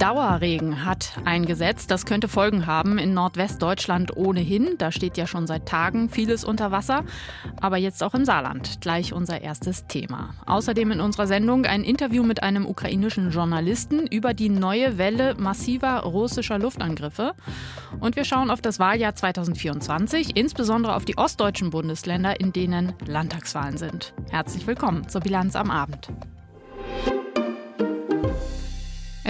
Dauerregen hat eingesetzt. Das könnte Folgen haben in Nordwestdeutschland ohnehin. Da steht ja schon seit Tagen vieles unter Wasser. Aber jetzt auch im Saarland. Gleich unser erstes Thema. Außerdem in unserer Sendung ein Interview mit einem ukrainischen Journalisten über die neue Welle massiver russischer Luftangriffe. Und wir schauen auf das Wahljahr 2024, insbesondere auf die ostdeutschen Bundesländer, in denen Landtagswahlen sind. Herzlich willkommen zur Bilanz am Abend.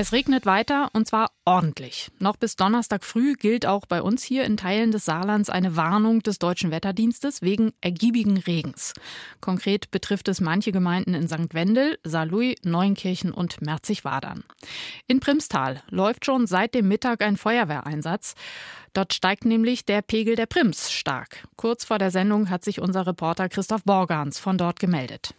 Es regnet weiter und zwar ordentlich. Noch bis Donnerstag früh gilt auch bei uns hier in Teilen des Saarlands eine Warnung des Deutschen Wetterdienstes wegen ergiebigen Regens. Konkret betrifft es manche Gemeinden in St. Wendel, Saarlouis, Neunkirchen und Merzig-Wadern. In Primstal läuft schon seit dem Mittag ein Feuerwehreinsatz. Dort steigt nämlich der Pegel der Prims stark. Kurz vor der Sendung hat sich unser Reporter Christoph Borgans von dort gemeldet.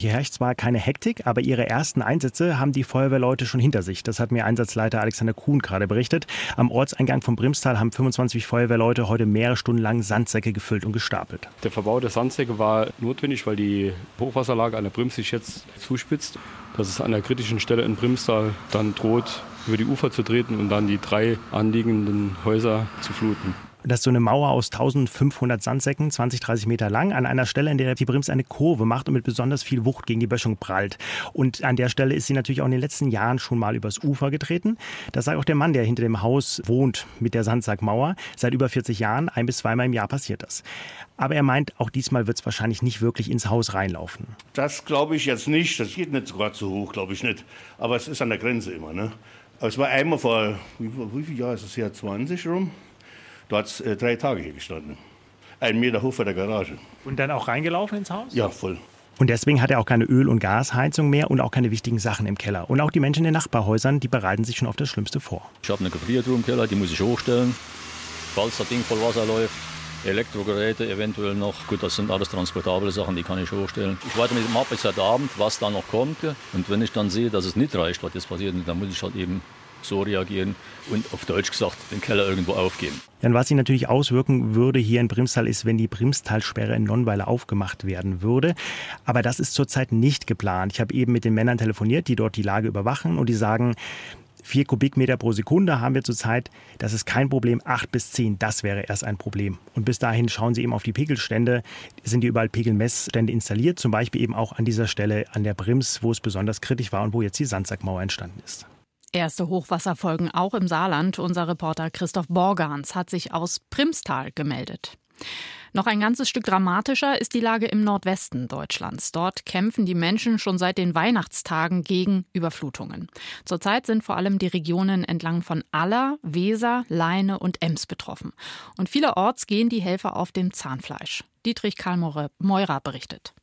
Hier herrscht zwar keine Hektik, aber ihre ersten Einsätze haben die Feuerwehrleute schon hinter sich. Das hat mir Einsatzleiter Alexander Kuhn gerade berichtet. Am Ortseingang von Brimstal haben 25 Feuerwehrleute heute mehrere Stunden lang Sandsäcke gefüllt und gestapelt. Der Verbau der Sandsäcke war notwendig, weil die Hochwasserlage an der Brims sich jetzt zuspitzt. Dass es an der kritischen Stelle in Brimstal dann droht, über die Ufer zu treten und dann die drei anliegenden Häuser zu fluten. Das ist so eine Mauer aus 1500 Sandsäcken, 20, 30 Meter lang, an einer Stelle, in der die Brims eine Kurve macht und mit besonders viel Wucht gegen die Böschung prallt. Und an der Stelle ist sie natürlich auch in den letzten Jahren schon mal übers Ufer getreten. Das sagt auch der Mann, der hinter dem Haus wohnt mit der Sandsackmauer. Seit über 40 Jahren, ein bis zweimal im Jahr passiert das. Aber er meint, auch diesmal wird es wahrscheinlich nicht wirklich ins Haus reinlaufen. Das glaube ich jetzt nicht. Das geht nicht gerade so hoch, glaube ich nicht. Aber es ist an der Grenze immer. Ne? Aber es war einmal vor, wie, wie viel Jahr ist es her? 20 rum? Da hat es äh, drei Tage hier gestanden. Ein Meter hoch vor der Garage. Und dann auch reingelaufen ins Haus? Ja, voll. Und deswegen hat er auch keine Öl- und Gasheizung mehr und auch keine wichtigen Sachen im Keller. Und auch die Menschen in den Nachbarhäusern, die bereiten sich schon auf das Schlimmste vor. Ich habe eine Gefriertruhe im Keller, die muss ich hochstellen, falls das Ding voll Wasser läuft. Elektrogeräte eventuell noch. Gut, das sind alles transportable Sachen, die kann ich hochstellen. Ich warte mit dem ab bis heute Abend, was da noch kommt. Und wenn ich dann sehe, dass es nicht reicht, was jetzt passiert, dann muss ich halt eben so reagieren und auf Deutsch gesagt den Keller irgendwo aufgeben. Und was sich natürlich auswirken würde hier in Brimstal ist, wenn die Brimstalsperre in Nonnweiler aufgemacht werden würde. Aber das ist zurzeit nicht geplant. Ich habe eben mit den Männern telefoniert, die dort die Lage überwachen und die sagen, Vier Kubikmeter pro Sekunde haben wir zurzeit. Das ist kein Problem. Acht bis zehn, das wäre erst ein Problem. Und bis dahin schauen Sie eben auf die Pegelstände. Sind die überall Pegelmessstände installiert? Zum Beispiel eben auch an dieser Stelle an der Brims, wo es besonders kritisch war und wo jetzt die Sandsackmauer entstanden ist. Erste Hochwasserfolgen auch im Saarland. Unser Reporter Christoph Borgans hat sich aus Primstal gemeldet. Noch ein ganzes Stück dramatischer ist die Lage im Nordwesten Deutschlands. Dort kämpfen die Menschen schon seit den Weihnachtstagen gegen Überflutungen. Zurzeit sind vor allem die Regionen entlang von Aller, Weser, Leine und Ems betroffen. Und vielerorts gehen die Helfer auf dem Zahnfleisch. Dietrich Karl Meurer berichtet.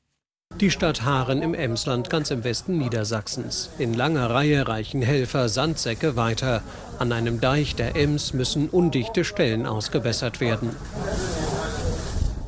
Die Stadt Haaren im Emsland, ganz im Westen Niedersachsens. In langer Reihe reichen Helfer Sandsäcke weiter. An einem Deich der Ems müssen undichte Stellen ausgebessert werden.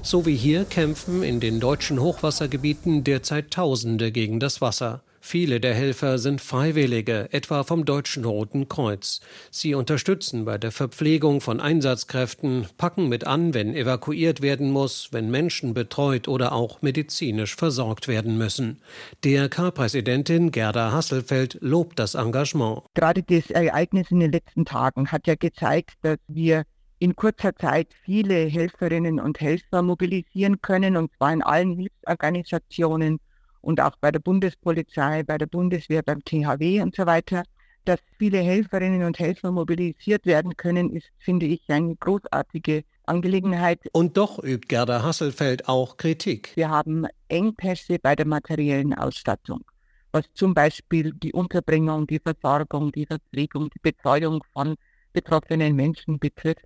So wie hier kämpfen in den deutschen Hochwassergebieten derzeit Tausende gegen das Wasser. Viele der Helfer sind Freiwillige, etwa vom Deutschen Roten Kreuz. Sie unterstützen bei der Verpflegung von Einsatzkräften, packen mit an, wenn evakuiert werden muss, wenn Menschen betreut oder auch medizinisch versorgt werden müssen. DRK-Präsidentin Gerda Hasselfeld lobt das Engagement. Gerade das Ereignis in den letzten Tagen hat ja gezeigt, dass wir in kurzer Zeit viele Helferinnen und Helfer mobilisieren können, und zwar in allen Hilfsorganisationen und auch bei der Bundespolizei, bei der Bundeswehr, beim THW und so weiter. Dass viele Helferinnen und Helfer mobilisiert werden können, ist, finde ich, eine großartige Angelegenheit. Und doch übt Gerda Hasselfeld auch Kritik. Wir haben Engpässe bei der materiellen Ausstattung, was zum Beispiel die Unterbringung, die Versorgung, die Verpflegung, die Betreuung von betroffenen Menschen betrifft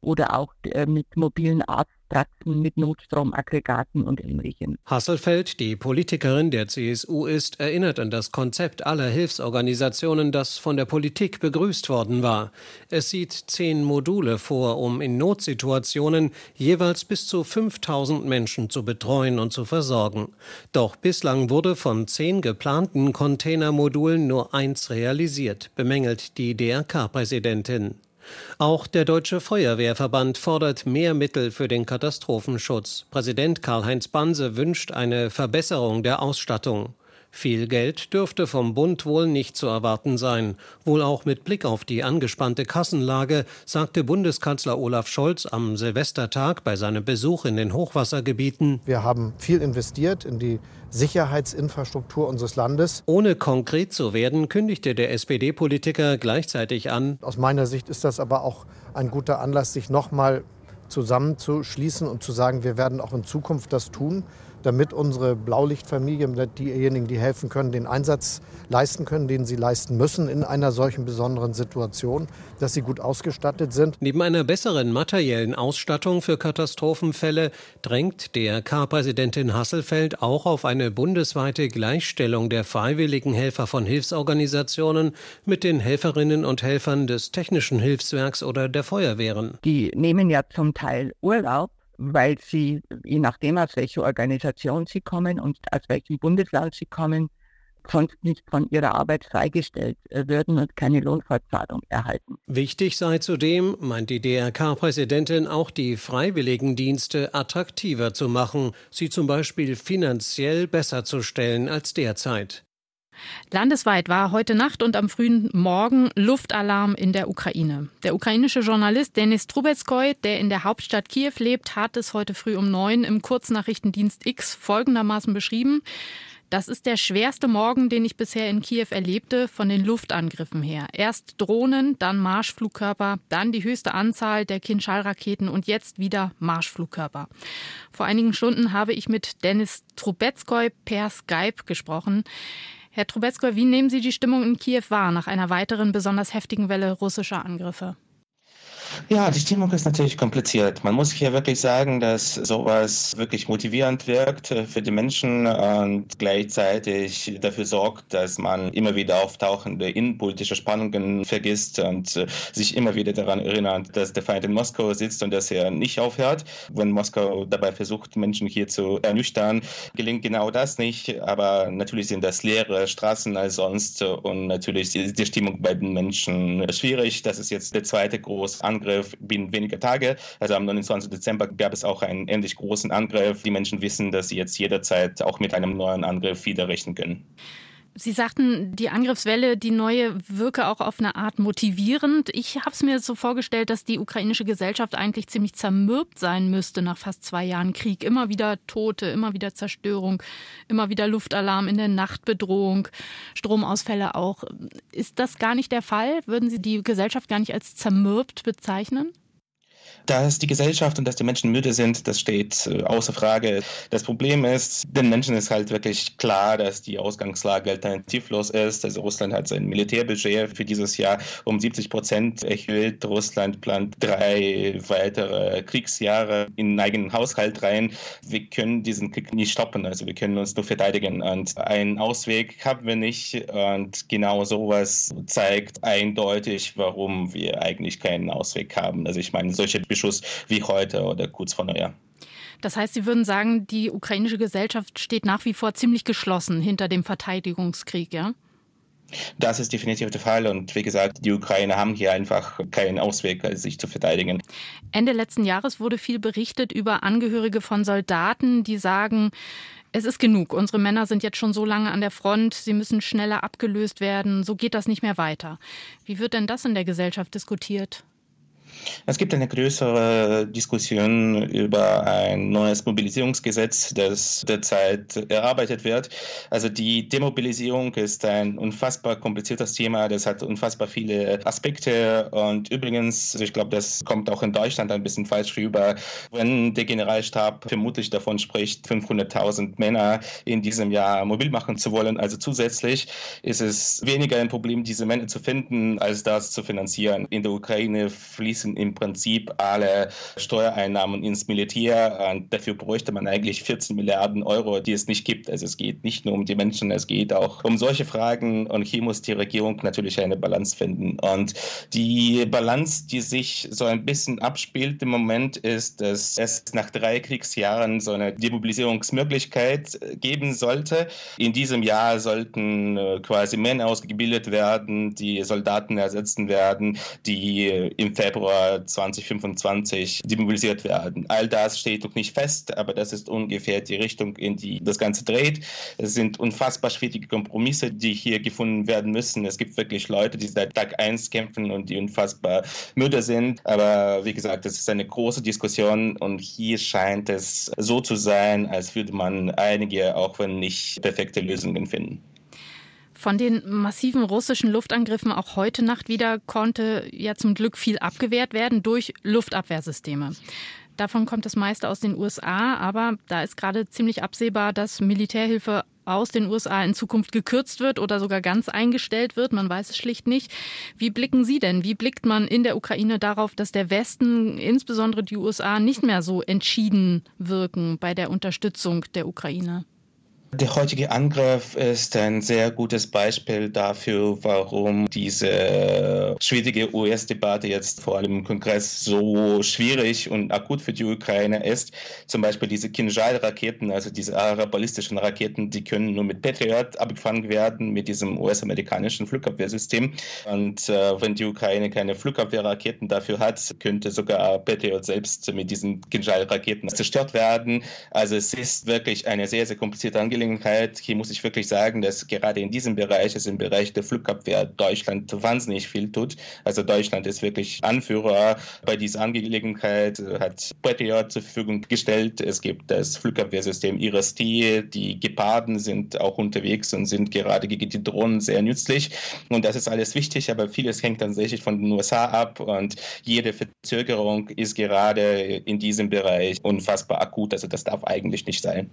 oder auch äh, mit mobilen Arztpraxen, mit Notstromaggregaten und ähnlichem. Hasselfeld, die Politikerin der CSU ist, erinnert an das Konzept aller Hilfsorganisationen, das von der Politik begrüßt worden war. Es sieht zehn Module vor, um in Notsituationen jeweils bis zu 5000 Menschen zu betreuen und zu versorgen. Doch bislang wurde von zehn geplanten Containermodulen nur eins realisiert, bemängelt die DRK-Präsidentin. Auch der Deutsche Feuerwehrverband fordert mehr Mittel für den Katastrophenschutz. Präsident Karl-Heinz Banse wünscht eine Verbesserung der Ausstattung. Viel Geld dürfte vom Bund wohl nicht zu erwarten sein. Wohl auch mit Blick auf die angespannte Kassenlage, sagte Bundeskanzler Olaf Scholz am Silvestertag bei seinem Besuch in den Hochwassergebieten. Wir haben viel investiert in die Sicherheitsinfrastruktur unseres Landes. Ohne konkret zu werden, kündigte der SPD-Politiker gleichzeitig an. Aus meiner Sicht ist das aber auch ein guter Anlass, sich nochmal zusammenzuschließen und zu sagen, wir werden auch in Zukunft das tun damit unsere Blaulichtfamilie, diejenigen, die helfen können, den Einsatz leisten können, den sie leisten müssen in einer solchen besonderen Situation, dass sie gut ausgestattet sind. Neben einer besseren materiellen Ausstattung für Katastrophenfälle drängt DRK-Präsidentin Hasselfeld auch auf eine bundesweite Gleichstellung der freiwilligen Helfer von Hilfsorganisationen mit den Helferinnen und Helfern des Technischen Hilfswerks oder der Feuerwehren. Die nehmen ja zum Teil Urlaub weil sie, je nachdem aus welcher Organisation sie kommen und aus welchem Bundesland sie kommen, sonst nicht von ihrer Arbeit freigestellt würden und keine Lohnfortzahlung erhalten. Wichtig sei zudem, meint die DRK-Präsidentin, auch die Freiwilligendienste attraktiver zu machen, sie zum Beispiel finanziell besser zu stellen als derzeit. Landesweit war heute Nacht und am frühen Morgen Luftalarm in der Ukraine. Der ukrainische Journalist Denis Trubetskoy, der in der Hauptstadt Kiew lebt, hat es heute früh um neun im Kurznachrichtendienst X folgendermaßen beschrieben. Das ist der schwerste Morgen, den ich bisher in Kiew erlebte, von den Luftangriffen her. Erst Drohnen, dann Marschflugkörper, dann die höchste Anzahl der Kinschall-Raketen und jetzt wieder Marschflugkörper. Vor einigen Stunden habe ich mit Denis Trubetskoy per Skype gesprochen. Herr Trubetskoy, wie nehmen Sie die Stimmung in Kiew wahr nach einer weiteren besonders heftigen Welle russischer Angriffe? Ja, die Stimmung ist natürlich kompliziert. Man muss hier wirklich sagen, dass sowas wirklich motivierend wirkt für die Menschen und gleichzeitig dafür sorgt, dass man immer wieder auftauchende innenpolitische Spannungen vergisst und sich immer wieder daran erinnert, dass der Feind in Moskau sitzt und dass er nicht aufhört. Wenn Moskau dabei versucht, Menschen hier zu ernüchtern, gelingt genau das nicht. Aber natürlich sind das leere Straßen als sonst und natürlich ist die Stimmung bei den Menschen schwierig. Das ist jetzt der zweite große Angriff Angriff binnen weniger Tage. Also am 29. Dezember gab es auch einen ähnlich großen Angriff. Die Menschen wissen, dass sie jetzt jederzeit auch mit einem neuen Angriff wieder rechnen können. Sie sagten, die Angriffswelle, die neue, wirke auch auf eine Art motivierend. Ich habe es mir so vorgestellt, dass die ukrainische Gesellschaft eigentlich ziemlich zermürbt sein müsste nach fast zwei Jahren Krieg. Immer wieder Tote, immer wieder Zerstörung, immer wieder Luftalarm in der Nachtbedrohung, Stromausfälle auch. Ist das gar nicht der Fall? Würden Sie die Gesellschaft gar nicht als zermürbt bezeichnen? Dass die Gesellschaft und dass die Menschen müde sind, das steht äh, außer Frage. Das Problem ist, den Menschen ist halt wirklich klar, dass die Ausgangslage alternativlos ist. Also Russland hat sein Militärbudget für dieses Jahr um 70 Prozent erhöht. Russland plant drei weitere Kriegsjahre in den eigenen Haushalt rein. Wir können diesen Krieg nicht stoppen. Also wir können uns nur verteidigen. Und einen Ausweg haben wir nicht. Und genau sowas zeigt eindeutig, warum wir eigentlich keinen Ausweg haben. Also ich meine, solche Beschuss wie heute oder kurz vor Neujahr. Das heißt, Sie würden sagen, die ukrainische Gesellschaft steht nach wie vor ziemlich geschlossen hinter dem Verteidigungskrieg, ja? Das ist definitiv der Fall und wie gesagt, die Ukrainer haben hier einfach keinen Ausweg, sich zu verteidigen. Ende letzten Jahres wurde viel berichtet über Angehörige von Soldaten, die sagen, es ist genug. Unsere Männer sind jetzt schon so lange an der Front, sie müssen schneller abgelöst werden, so geht das nicht mehr weiter. Wie wird denn das in der Gesellschaft diskutiert? Es gibt eine größere Diskussion über ein neues Mobilisierungsgesetz, das derzeit erarbeitet wird. Also die Demobilisierung ist ein unfassbar kompliziertes Thema. Das hat unfassbar viele Aspekte. Und übrigens, ich glaube, das kommt auch in Deutschland ein bisschen falsch rüber, wenn der Generalstab vermutlich davon spricht, 500.000 Männer in diesem Jahr mobil machen zu wollen. Also zusätzlich ist es weniger ein Problem, diese Männer zu finden, als das zu finanzieren. In der Ukraine fließen fließen im Prinzip alle Steuereinnahmen ins Militär. Und dafür bräuchte man eigentlich 14 Milliarden Euro, die es nicht gibt. Also es geht nicht nur um die Menschen, es geht auch um solche Fragen. Und hier muss die Regierung natürlich eine Balance finden. Und die Balance, die sich so ein bisschen abspielt im Moment, ist, dass es nach drei Kriegsjahren so eine Demobilisierungsmöglichkeit geben sollte. In diesem Jahr sollten äh, quasi Männer ausgebildet werden, die Soldaten ersetzen werden, die im Februar 2025 demobilisiert werden. All das steht noch nicht fest, aber das ist ungefähr die Richtung, in die das Ganze dreht. Es sind unfassbar schwierige Kompromisse, die hier gefunden werden müssen. Es gibt wirklich Leute, die seit Tag 1 kämpfen und die unfassbar müde sind. Aber wie gesagt, es ist eine große Diskussion und hier scheint es so zu sein, als würde man einige, auch wenn nicht perfekte Lösungen finden. Von den massiven russischen Luftangriffen auch heute Nacht wieder konnte ja zum Glück viel abgewehrt werden durch Luftabwehrsysteme. Davon kommt das meiste aus den USA, aber da ist gerade ziemlich absehbar, dass Militärhilfe aus den USA in Zukunft gekürzt wird oder sogar ganz eingestellt wird. Man weiß es schlicht nicht. Wie blicken Sie denn? Wie blickt man in der Ukraine darauf, dass der Westen, insbesondere die USA, nicht mehr so entschieden wirken bei der Unterstützung der Ukraine? Der heutige Angriff ist ein sehr gutes Beispiel dafür, warum diese schwierige US-Debatte jetzt vor allem im Kongress so schwierig und akut für die Ukraine ist. Zum Beispiel diese Kinjal-Raketen, also diese ballistischen Raketen, die können nur mit Patriot abgefangen werden, mit diesem US-amerikanischen Flugabwehrsystem. Und äh, wenn die Ukraine keine Flugabwehrraketen dafür hat, könnte sogar Patriot selbst mit diesen Kinjal-Raketen zerstört werden. Also es ist wirklich eine sehr, sehr komplizierte Angelegenheit. Angelegenheit. Hier muss ich wirklich sagen, dass gerade in diesem Bereich, also im Bereich der Flugabwehr, Deutschland wahnsinnig viel tut. Also Deutschland ist wirklich Anführer bei dieser Angelegenheit, hat Patriot zur Verfügung gestellt. Es gibt das Flugabwehrsystem IRIS-T. Die Geparden sind auch unterwegs und sind gerade gegen die Drohnen sehr nützlich. Und das ist alles wichtig, aber vieles hängt tatsächlich von den USA ab und jede Verzögerung ist gerade in diesem Bereich unfassbar akut. Also das darf eigentlich nicht sein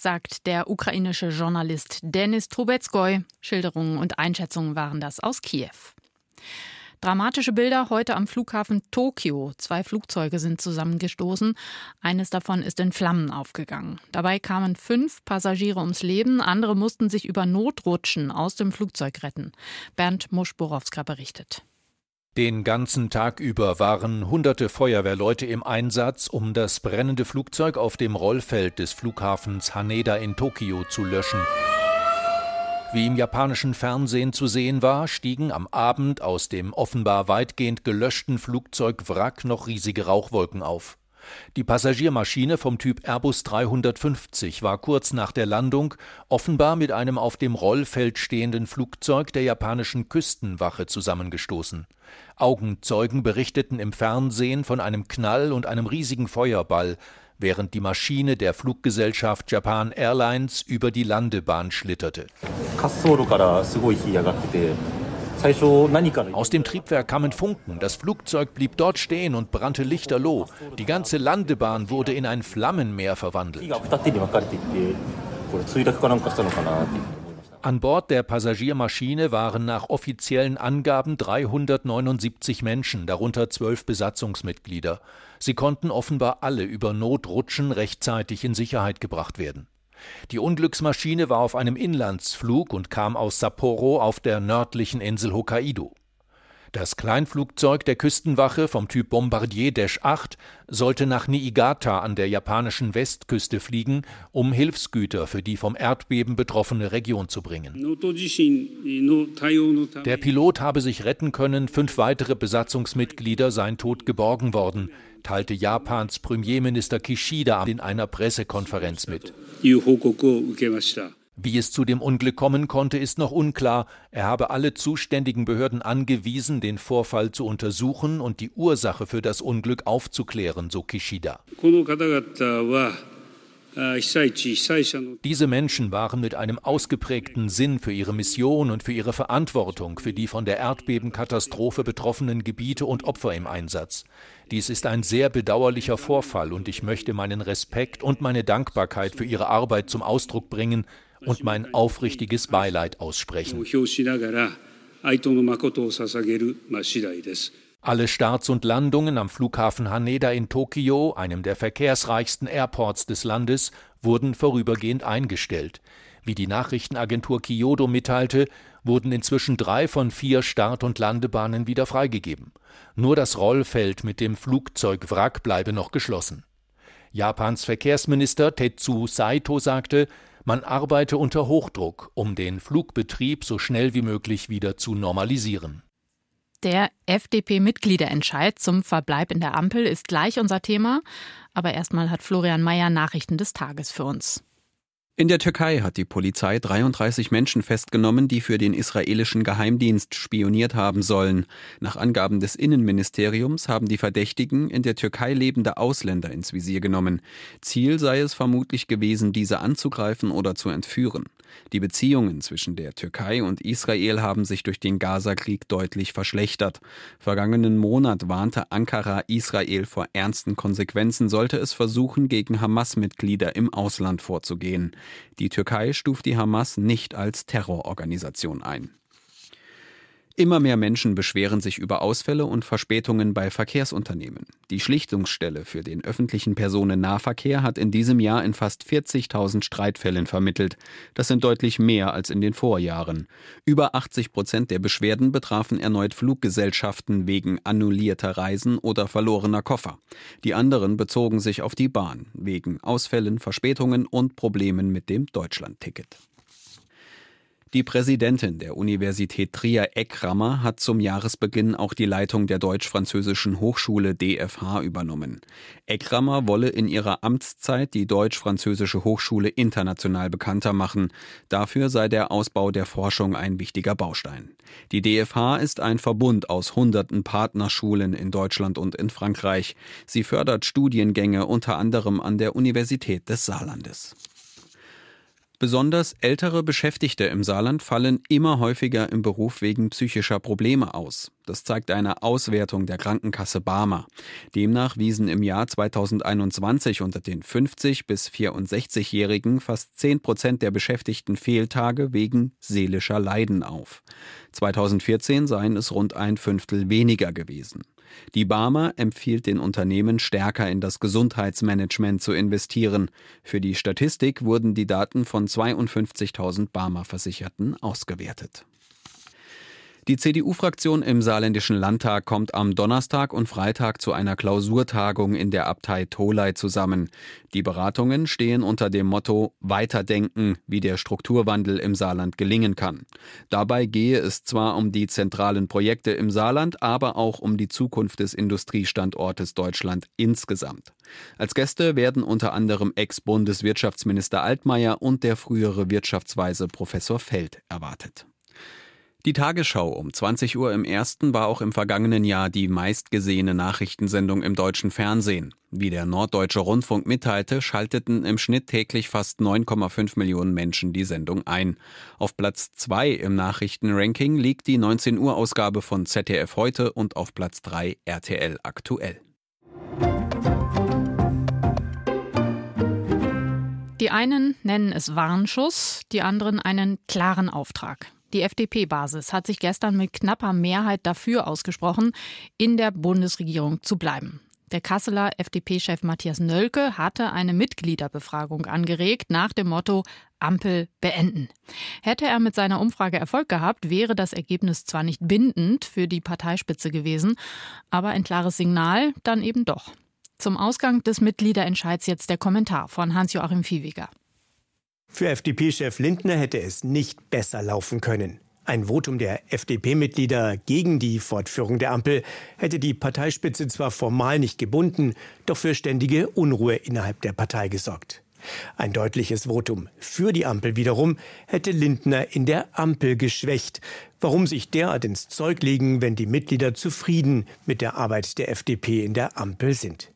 sagt der ukrainische Journalist Denis Trubetskoy. Schilderungen und Einschätzungen waren das aus Kiew. Dramatische Bilder heute am Flughafen Tokio. Zwei Flugzeuge sind zusammengestoßen. Eines davon ist in Flammen aufgegangen. Dabei kamen fünf Passagiere ums Leben. Andere mussten sich über Notrutschen aus dem Flugzeug retten. Bernd Muschborowska berichtet. Den ganzen Tag über waren hunderte Feuerwehrleute im Einsatz, um das brennende Flugzeug auf dem Rollfeld des Flughafens Haneda in Tokio zu löschen. Wie im japanischen Fernsehen zu sehen war, stiegen am Abend aus dem offenbar weitgehend gelöschten Flugzeugwrack noch riesige Rauchwolken auf. Die Passagiermaschine vom Typ Airbus 350 war kurz nach der Landung offenbar mit einem auf dem Rollfeld stehenden Flugzeug der japanischen Küstenwache zusammengestoßen. Augenzeugen berichteten im Fernsehen von einem Knall und einem riesigen Feuerball, während die Maschine der Fluggesellschaft Japan Airlines über die Landebahn schlitterte. Aus dem Triebwerk kamen Funken, das Flugzeug blieb dort stehen und brannte lichterloh. Die ganze Landebahn wurde in ein Flammenmeer verwandelt. An Bord der Passagiermaschine waren nach offiziellen Angaben 379 Menschen, darunter zwölf Besatzungsmitglieder. Sie konnten offenbar alle über Notrutschen rechtzeitig in Sicherheit gebracht werden. Die Unglücksmaschine war auf einem Inlandsflug und kam aus Sapporo auf der nördlichen Insel Hokkaido. Das Kleinflugzeug der Küstenwache vom Typ Bombardier Dash 8 sollte nach Niigata an der japanischen Westküste fliegen, um Hilfsgüter für die vom Erdbeben betroffene Region zu bringen. Der Pilot habe sich retten können, fünf weitere Besatzungsmitglieder seien tot geborgen worden teilte Japans Premierminister Kishida in einer Pressekonferenz mit. Wie es zu dem Unglück kommen konnte, ist noch unklar. Er habe alle zuständigen Behörden angewiesen, den Vorfall zu untersuchen und die Ursache für das Unglück aufzuklären, so Kishida. Diese Menschen waren mit einem ausgeprägten Sinn für ihre Mission und für ihre Verantwortung für die von der Erdbebenkatastrophe betroffenen Gebiete und Opfer im Einsatz. Dies ist ein sehr bedauerlicher Vorfall und ich möchte meinen Respekt und meine Dankbarkeit für ihre Arbeit zum Ausdruck bringen und mein aufrichtiges Beileid aussprechen. Alle Starts und Landungen am Flughafen Haneda in Tokio, einem der verkehrsreichsten Airports des Landes, wurden vorübergehend eingestellt. Wie die Nachrichtenagentur Kyodo mitteilte, wurden inzwischen drei von vier Start- und Landebahnen wieder freigegeben. Nur das Rollfeld mit dem Flugzeugwrack bleibe noch geschlossen. Japans Verkehrsminister Tetsu Saito sagte, man arbeite unter Hochdruck, um den Flugbetrieb so schnell wie möglich wieder zu normalisieren. Der FDP-Mitgliederentscheid zum Verbleib in der Ampel ist gleich unser Thema. Aber erstmal hat Florian Mayer Nachrichten des Tages für uns. In der Türkei hat die Polizei 33 Menschen festgenommen, die für den israelischen Geheimdienst spioniert haben sollen. Nach Angaben des Innenministeriums haben die Verdächtigen in der Türkei lebende Ausländer ins Visier genommen. Ziel sei es vermutlich gewesen, diese anzugreifen oder zu entführen. Die Beziehungen zwischen der Türkei und Israel haben sich durch den Gaza-Krieg deutlich verschlechtert. Vergangenen Monat warnte Ankara Israel vor ernsten Konsequenzen, sollte es versuchen, gegen Hamas-Mitglieder im Ausland vorzugehen. Die Türkei stuft die Hamas nicht als Terrororganisation ein. Immer mehr Menschen beschweren sich über Ausfälle und Verspätungen bei Verkehrsunternehmen. Die Schlichtungsstelle für den öffentlichen Personennahverkehr hat in diesem Jahr in fast 40.000 Streitfällen vermittelt. Das sind deutlich mehr als in den Vorjahren. Über 80 Prozent der Beschwerden betrafen erneut Fluggesellschaften wegen annullierter Reisen oder verlorener Koffer. Die anderen bezogen sich auf die Bahn wegen Ausfällen, Verspätungen und Problemen mit dem Deutschlandticket. Die Präsidentin der Universität Trier Eckrammer hat zum Jahresbeginn auch die Leitung der Deutsch-Französischen Hochschule DFH übernommen. Eckrammer wolle in ihrer Amtszeit die Deutsch-Französische Hochschule international bekannter machen. Dafür sei der Ausbau der Forschung ein wichtiger Baustein. Die DFH ist ein Verbund aus hunderten Partnerschulen in Deutschland und in Frankreich. Sie fördert Studiengänge unter anderem an der Universität des Saarlandes. Besonders ältere Beschäftigte im Saarland fallen immer häufiger im Beruf wegen psychischer Probleme aus. Das zeigt eine Auswertung der Krankenkasse Barmer. Demnach wiesen im Jahr 2021 unter den 50 bis 64-Jährigen fast 10 Prozent der Beschäftigten Fehltage wegen seelischer Leiden auf. 2014 seien es rund ein Fünftel weniger gewesen. Die Barmer empfiehlt den Unternehmen stärker in das Gesundheitsmanagement zu investieren. Für die Statistik wurden die Daten von 52.000 Barmer Versicherten ausgewertet. Die CDU-Fraktion im Saarländischen Landtag kommt am Donnerstag und Freitag zu einer Klausurtagung in der Abtei Tholey zusammen. Die Beratungen stehen unter dem Motto Weiterdenken, wie der Strukturwandel im Saarland gelingen kann. Dabei gehe es zwar um die zentralen Projekte im Saarland, aber auch um die Zukunft des Industriestandortes Deutschland insgesamt. Als Gäste werden unter anderem Ex-Bundeswirtschaftsminister Altmaier und der frühere Wirtschaftsweise Professor Feld erwartet. Die Tagesschau um 20 Uhr im ersten war auch im vergangenen Jahr die meistgesehene Nachrichtensendung im deutschen Fernsehen. Wie der Norddeutsche Rundfunk mitteilte, schalteten im Schnitt täglich fast 9,5 Millionen Menschen die Sendung ein. Auf Platz 2 im Nachrichtenranking liegt die 19 Uhr Ausgabe von ZDF heute und auf Platz 3 RTL aktuell. Die einen nennen es Warnschuss, die anderen einen klaren Auftrag. Die FDP-Basis hat sich gestern mit knapper Mehrheit dafür ausgesprochen, in der Bundesregierung zu bleiben. Der Kasseler FDP-Chef Matthias Nölke hatte eine Mitgliederbefragung angeregt nach dem Motto Ampel beenden. Hätte er mit seiner Umfrage Erfolg gehabt, wäre das Ergebnis zwar nicht bindend für die Parteispitze gewesen, aber ein klares Signal dann eben doch. Zum Ausgang des Mitgliederentscheids jetzt der Kommentar von Hans-Joachim Viehweger. Für FDP-Chef Lindner hätte es nicht besser laufen können. Ein Votum der FDP-Mitglieder gegen die Fortführung der Ampel hätte die Parteispitze zwar formal nicht gebunden, doch für ständige Unruhe innerhalb der Partei gesorgt. Ein deutliches Votum für die Ampel wiederum hätte Lindner in der Ampel geschwächt. Warum sich derart ins Zeug legen, wenn die Mitglieder zufrieden mit der Arbeit der FDP in der Ampel sind?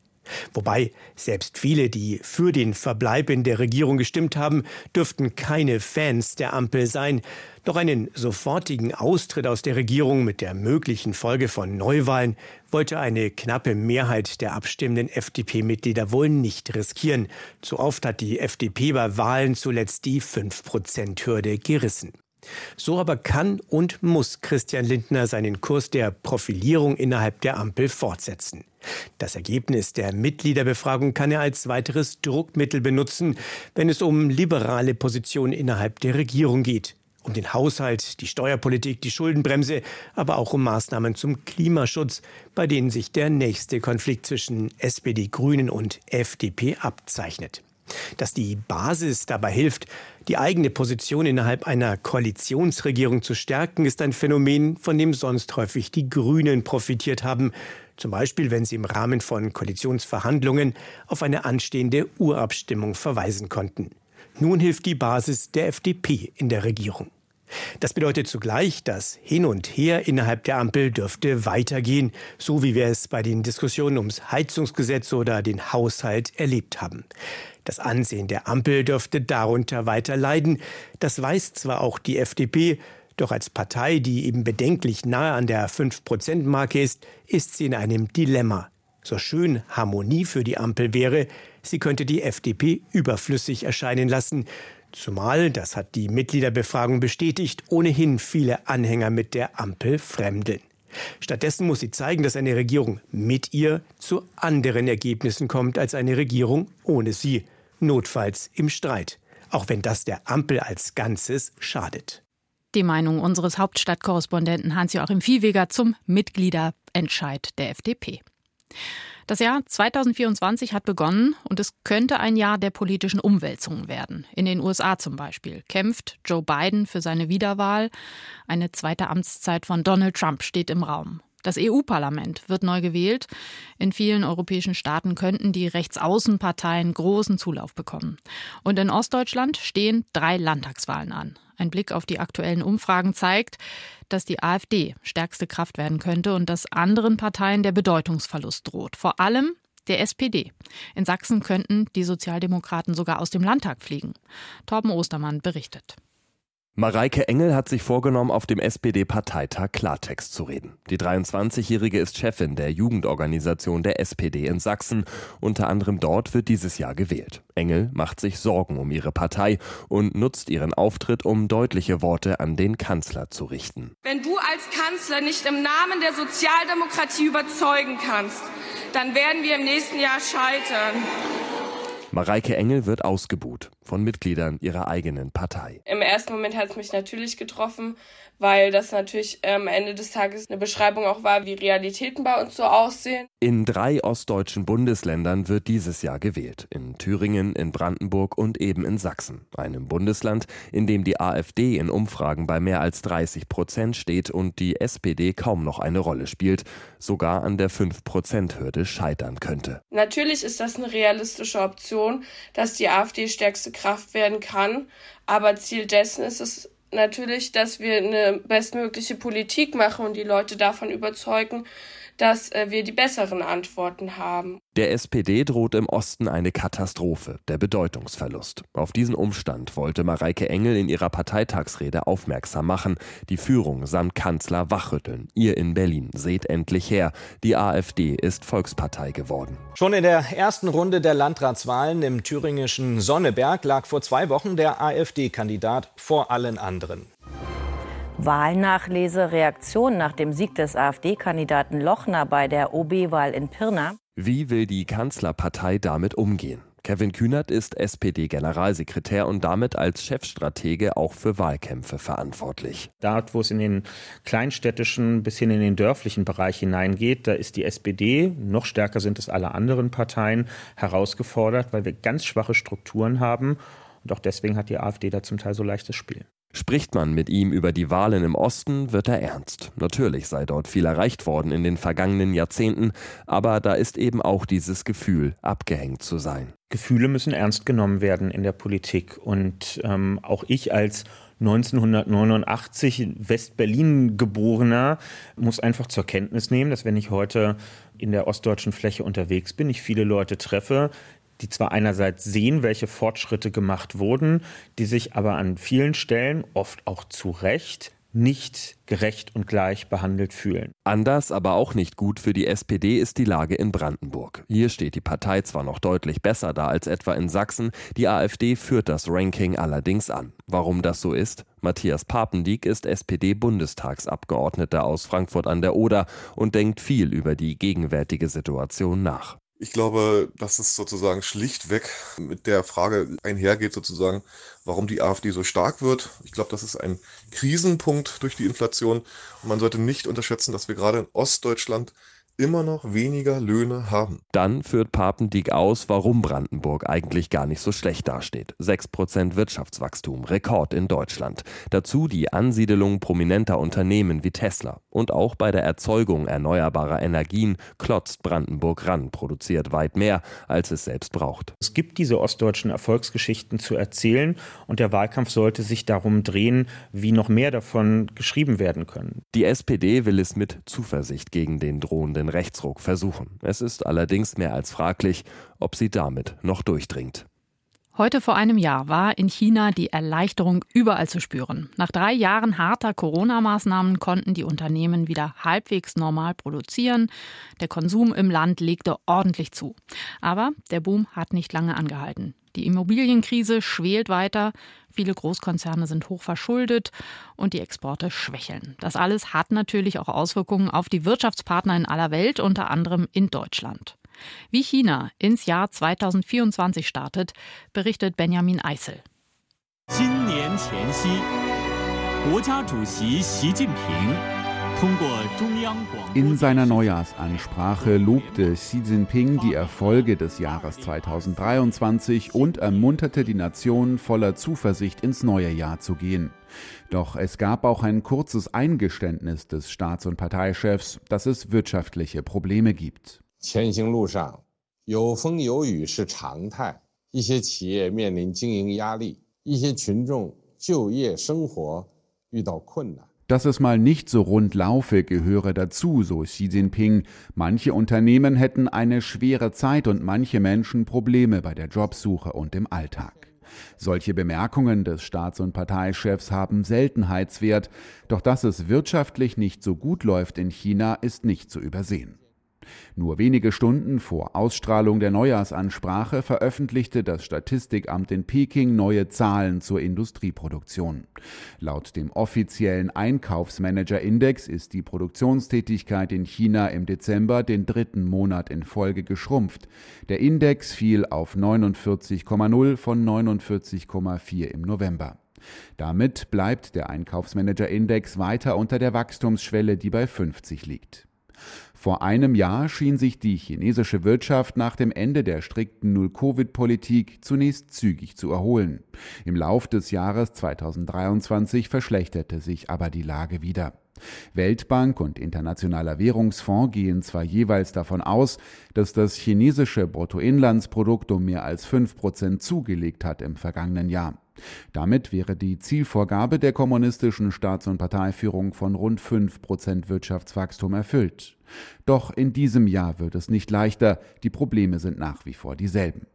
Wobei selbst viele, die für den Verbleib in der Regierung gestimmt haben, dürften keine Fans der Ampel sein. Doch einen sofortigen Austritt aus der Regierung mit der möglichen Folge von Neuwahlen wollte eine knappe Mehrheit der abstimmenden FDP-Mitglieder wohl nicht riskieren. Zu oft hat die FDP bei Wahlen zuletzt die 5-Prozent-Hürde gerissen. So aber kann und muss Christian Lindner seinen Kurs der Profilierung innerhalb der Ampel fortsetzen. Das Ergebnis der Mitgliederbefragung kann er als weiteres Druckmittel benutzen, wenn es um liberale Positionen innerhalb der Regierung geht. Um den Haushalt, die Steuerpolitik, die Schuldenbremse, aber auch um Maßnahmen zum Klimaschutz, bei denen sich der nächste Konflikt zwischen SPD, Grünen und FDP abzeichnet. Dass die Basis dabei hilft, die eigene Position innerhalb einer Koalitionsregierung zu stärken, ist ein Phänomen, von dem sonst häufig die Grünen profitiert haben. Zum Beispiel, wenn sie im Rahmen von Koalitionsverhandlungen auf eine anstehende Urabstimmung verweisen konnten. Nun hilft die Basis der FDP in der Regierung. Das bedeutet zugleich, das Hin und Her innerhalb der Ampel dürfte weitergehen, so wie wir es bei den Diskussionen ums Heizungsgesetz oder den Haushalt erlebt haben. Das Ansehen der Ampel dürfte darunter weiter leiden. Das weiß zwar auch die FDP, doch als Partei, die eben bedenklich nahe an der 5-Prozent-Marke ist, ist sie in einem Dilemma. So schön Harmonie für die Ampel wäre, sie könnte die FDP überflüssig erscheinen lassen, zumal, das hat die Mitgliederbefragung bestätigt, ohnehin viele Anhänger mit der Ampel fremdeln. Stattdessen muss sie zeigen, dass eine Regierung mit ihr zu anderen Ergebnissen kommt als eine Regierung ohne sie notfalls im Streit, auch wenn das der Ampel als Ganzes schadet. Die Meinung unseres Hauptstadtkorrespondenten Hans-Joachim Viehweger zum Mitgliederentscheid der FDP. Das Jahr 2024 hat begonnen und es könnte ein Jahr der politischen Umwälzungen werden. In den USA zum Beispiel kämpft Joe Biden für seine Wiederwahl. Eine zweite Amtszeit von Donald Trump steht im Raum. Das EU-Parlament wird neu gewählt. In vielen europäischen Staaten könnten die Rechtsaußenparteien großen Zulauf bekommen. Und in Ostdeutschland stehen drei Landtagswahlen an. Ein Blick auf die aktuellen Umfragen zeigt, dass die AfD stärkste Kraft werden könnte und dass anderen Parteien der Bedeutungsverlust droht. Vor allem der SPD. In Sachsen könnten die Sozialdemokraten sogar aus dem Landtag fliegen. Torben Ostermann berichtet. Mareike Engel hat sich vorgenommen, auf dem SPD-Parteitag Klartext zu reden. Die 23-Jährige ist Chefin der Jugendorganisation der SPD in Sachsen. Unter anderem dort wird dieses Jahr gewählt. Engel macht sich Sorgen um ihre Partei und nutzt ihren Auftritt, um deutliche Worte an den Kanzler zu richten. Wenn du als Kanzler nicht im Namen der Sozialdemokratie überzeugen kannst, dann werden wir im nächsten Jahr scheitern. Mareike Engel wird ausgebuht von Mitgliedern ihrer eigenen Partei. Im ersten Moment hat es mich natürlich getroffen, weil das natürlich am ähm, Ende des Tages eine Beschreibung auch war, wie Realitäten bei uns so aussehen. In drei ostdeutschen Bundesländern wird dieses Jahr gewählt. In Thüringen, in Brandenburg und eben in Sachsen. Einem Bundesland, in dem die AfD in Umfragen bei mehr als 30 Prozent steht und die SPD kaum noch eine Rolle spielt, sogar an der 5-Prozent-Hürde scheitern könnte. Natürlich ist das eine realistische Option, dass die AfD stärkste Kraft werden kann. Aber Ziel dessen ist es natürlich, dass wir eine bestmögliche Politik machen und die Leute davon überzeugen, dass äh, wir die besseren Antworten haben. Der SPD droht im Osten eine Katastrophe, der Bedeutungsverlust. Auf diesen Umstand wollte Mareike Engel in ihrer Parteitagsrede aufmerksam machen. Die Führung samt Kanzler wachrütteln. Ihr in Berlin, seht endlich her. Die AfD ist Volkspartei geworden. Schon in der ersten Runde der Landratswahlen im thüringischen Sonneberg lag vor zwei Wochen der AfD-Kandidat vor allen anderen. Wahlnachlese, Reaktion nach dem Sieg des AfD-Kandidaten Lochner bei der OB-Wahl in Pirna. Wie will die Kanzlerpartei damit umgehen? Kevin Kühnert ist SPD-Generalsekretär und damit als Chefstratege auch für Wahlkämpfe verantwortlich. Dort, wo es in den kleinstädtischen bis hin in den dörflichen Bereich hineingeht, da ist die SPD, noch stärker sind es alle anderen Parteien, herausgefordert, weil wir ganz schwache Strukturen haben. Und auch deswegen hat die AfD da zum Teil so leichtes Spiel. Spricht man mit ihm über die Wahlen im Osten, wird er ernst. Natürlich sei dort viel erreicht worden in den vergangenen Jahrzehnten, aber da ist eben auch dieses Gefühl, abgehängt zu sein. Gefühle müssen ernst genommen werden in der Politik. Und ähm, auch ich als 1989 West-Berlin geborener muss einfach zur Kenntnis nehmen, dass wenn ich heute in der ostdeutschen Fläche unterwegs bin, ich viele Leute treffe, die zwar einerseits sehen, welche Fortschritte gemacht wurden, die sich aber an vielen Stellen, oft auch zu Recht, nicht gerecht und gleich behandelt fühlen. Anders, aber auch nicht gut für die SPD ist die Lage in Brandenburg. Hier steht die Partei zwar noch deutlich besser da als etwa in Sachsen, die AfD führt das Ranking allerdings an. Warum das so ist? Matthias Papendieck ist SPD-Bundestagsabgeordneter aus Frankfurt an der Oder und denkt viel über die gegenwärtige Situation nach. Ich glaube, dass es sozusagen schlichtweg mit der Frage einhergeht, sozusagen, warum die AfD so stark wird. Ich glaube, das ist ein Krisenpunkt durch die Inflation. Und man sollte nicht unterschätzen, dass wir gerade in Ostdeutschland immer noch weniger Löhne haben. Dann führt Papendieck aus, warum Brandenburg eigentlich gar nicht so schlecht dasteht. 6% Wirtschaftswachstum, Rekord in Deutschland. Dazu die Ansiedelung prominenter Unternehmen wie Tesla. Und auch bei der Erzeugung erneuerbarer Energien klotzt Brandenburg ran, produziert weit mehr, als es selbst braucht. Es gibt diese ostdeutschen Erfolgsgeschichten zu erzählen und der Wahlkampf sollte sich darum drehen, wie noch mehr davon geschrieben werden können. Die SPD will es mit Zuversicht gegen den drohenden den Rechtsruck versuchen. Es ist allerdings mehr als fraglich, ob sie damit noch durchdringt. Heute vor einem Jahr war in China die Erleichterung überall zu spüren. Nach drei Jahren harter Corona-Maßnahmen konnten die Unternehmen wieder halbwegs normal produzieren. Der Konsum im Land legte ordentlich zu. Aber der Boom hat nicht lange angehalten. Die Immobilienkrise schwelt weiter, viele Großkonzerne sind hoch verschuldet und die Exporte schwächeln. Das alles hat natürlich auch Auswirkungen auf die Wirtschaftspartner in aller Welt, unter anderem in Deutschland. Wie China ins Jahr 2024 startet, berichtet Benjamin Eisel. In seiner Neujahrsansprache lobte Xi Jinping die Erfolge des Jahres 2023 und ermunterte die Nation voller Zuversicht ins neue Jahr zu gehen. Doch es gab auch ein kurzes Eingeständnis des Staats- und Parteichefs, dass es wirtschaftliche Probleme gibt. 前行路上有风有雨是常态，一些企业面临经营压力，一些群众就业生活遇到困难。dass es mal nicht so rund laufe, gehöre dazu, so Xi Jinping. Manche Unternehmen hätten eine schwere Zeit und manche Menschen Probleme bei der Jobsuche und im Alltag. Solche Bemerkungen des Staats- und Parteichefs haben Seltenheitswert, doch dass es wirtschaftlich nicht so gut läuft in China, ist nicht zu übersehen. Nur wenige Stunden vor Ausstrahlung der Neujahrsansprache veröffentlichte das Statistikamt in Peking neue Zahlen zur Industrieproduktion. Laut dem offiziellen Einkaufsmanager-Index ist die Produktionstätigkeit in China im Dezember den dritten Monat in Folge geschrumpft. Der Index fiel auf 49,0 von 49,4 im November. Damit bleibt der Einkaufsmanager-Index weiter unter der Wachstumsschwelle, die bei 50 liegt. Vor einem Jahr schien sich die chinesische Wirtschaft nach dem Ende der strikten Null-Covid-Politik zunächst zügig zu erholen. Im Lauf des Jahres 2023 verschlechterte sich aber die Lage wieder. Weltbank und Internationaler Währungsfonds gehen zwar jeweils davon aus, dass das chinesische Bruttoinlandsprodukt um mehr als fünf Prozent zugelegt hat im vergangenen Jahr. Damit wäre die Zielvorgabe der kommunistischen Staats- und Parteiführung von rund 5 Prozent Wirtschaftswachstum erfüllt. Doch in diesem Jahr wird es nicht leichter, die Probleme sind nach wie vor dieselben.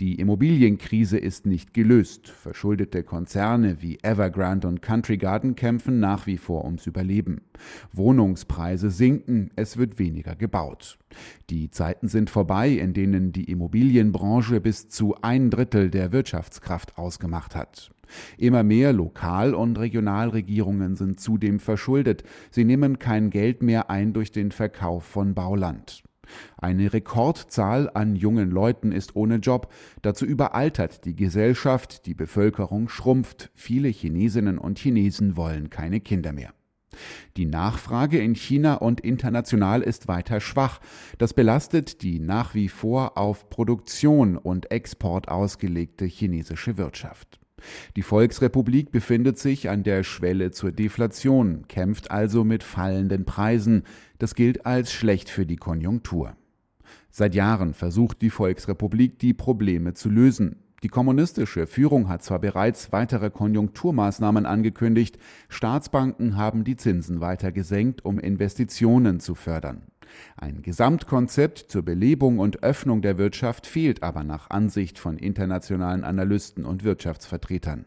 Die Immobilienkrise ist nicht gelöst. Verschuldete Konzerne wie Evergrande und Country Garden kämpfen nach wie vor ums Überleben. Wohnungspreise sinken, es wird weniger gebaut. Die Zeiten sind vorbei, in denen die Immobilienbranche bis zu ein Drittel der Wirtschaftskraft ausgemacht hat. Immer mehr Lokal- und Regionalregierungen sind zudem verschuldet. Sie nehmen kein Geld mehr ein durch den Verkauf von Bauland. Eine Rekordzahl an jungen Leuten ist ohne Job. Dazu überaltert die Gesellschaft, die Bevölkerung schrumpft. Viele Chinesinnen und Chinesen wollen keine Kinder mehr. Die Nachfrage in China und international ist weiter schwach. Das belastet die nach wie vor auf Produktion und Export ausgelegte chinesische Wirtschaft. Die Volksrepublik befindet sich an der Schwelle zur Deflation, kämpft also mit fallenden Preisen. Das gilt als schlecht für die Konjunktur. Seit Jahren versucht die Volksrepublik, die Probleme zu lösen. Die kommunistische Führung hat zwar bereits weitere Konjunkturmaßnahmen angekündigt, Staatsbanken haben die Zinsen weiter gesenkt, um Investitionen zu fördern. Ein Gesamtkonzept zur Belebung und Öffnung der Wirtschaft fehlt aber nach Ansicht von internationalen Analysten und Wirtschaftsvertretern.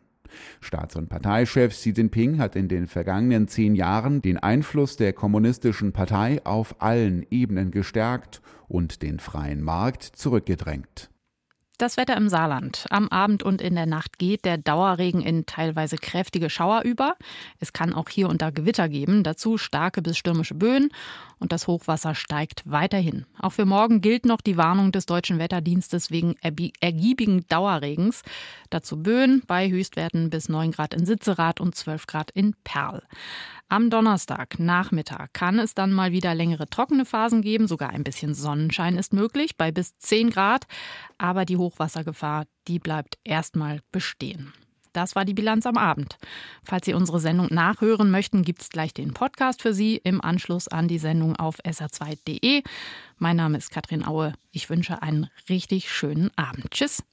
Staats- und Parteichef Xi Jinping hat in den vergangenen zehn Jahren den Einfluss der kommunistischen Partei auf allen Ebenen gestärkt und den freien Markt zurückgedrängt. Das Wetter im Saarland. Am Abend und in der Nacht geht der Dauerregen in teilweise kräftige Schauer über. Es kann auch hier und da Gewitter geben, dazu starke bis stürmische Böen und das Hochwasser steigt weiterhin. Auch für morgen gilt noch die Warnung des Deutschen Wetterdienstes wegen ergiebigen Dauerregens. Dazu Böen bei Höchstwerten bis 9 Grad in Sitzerath und 12 Grad in Perl. Am Donnerstag Nachmittag kann es dann mal wieder längere trockene Phasen geben, sogar ein bisschen Sonnenschein ist möglich bei bis 10 Grad, aber die Hochwassergefahr, die bleibt erstmal bestehen. Das war die Bilanz am Abend. Falls Sie unsere Sendung nachhören möchten, gibt es gleich den Podcast für Sie im Anschluss an die Sendung auf sr2.de. Mein Name ist Katrin Aue. Ich wünsche einen richtig schönen Abend. Tschüss.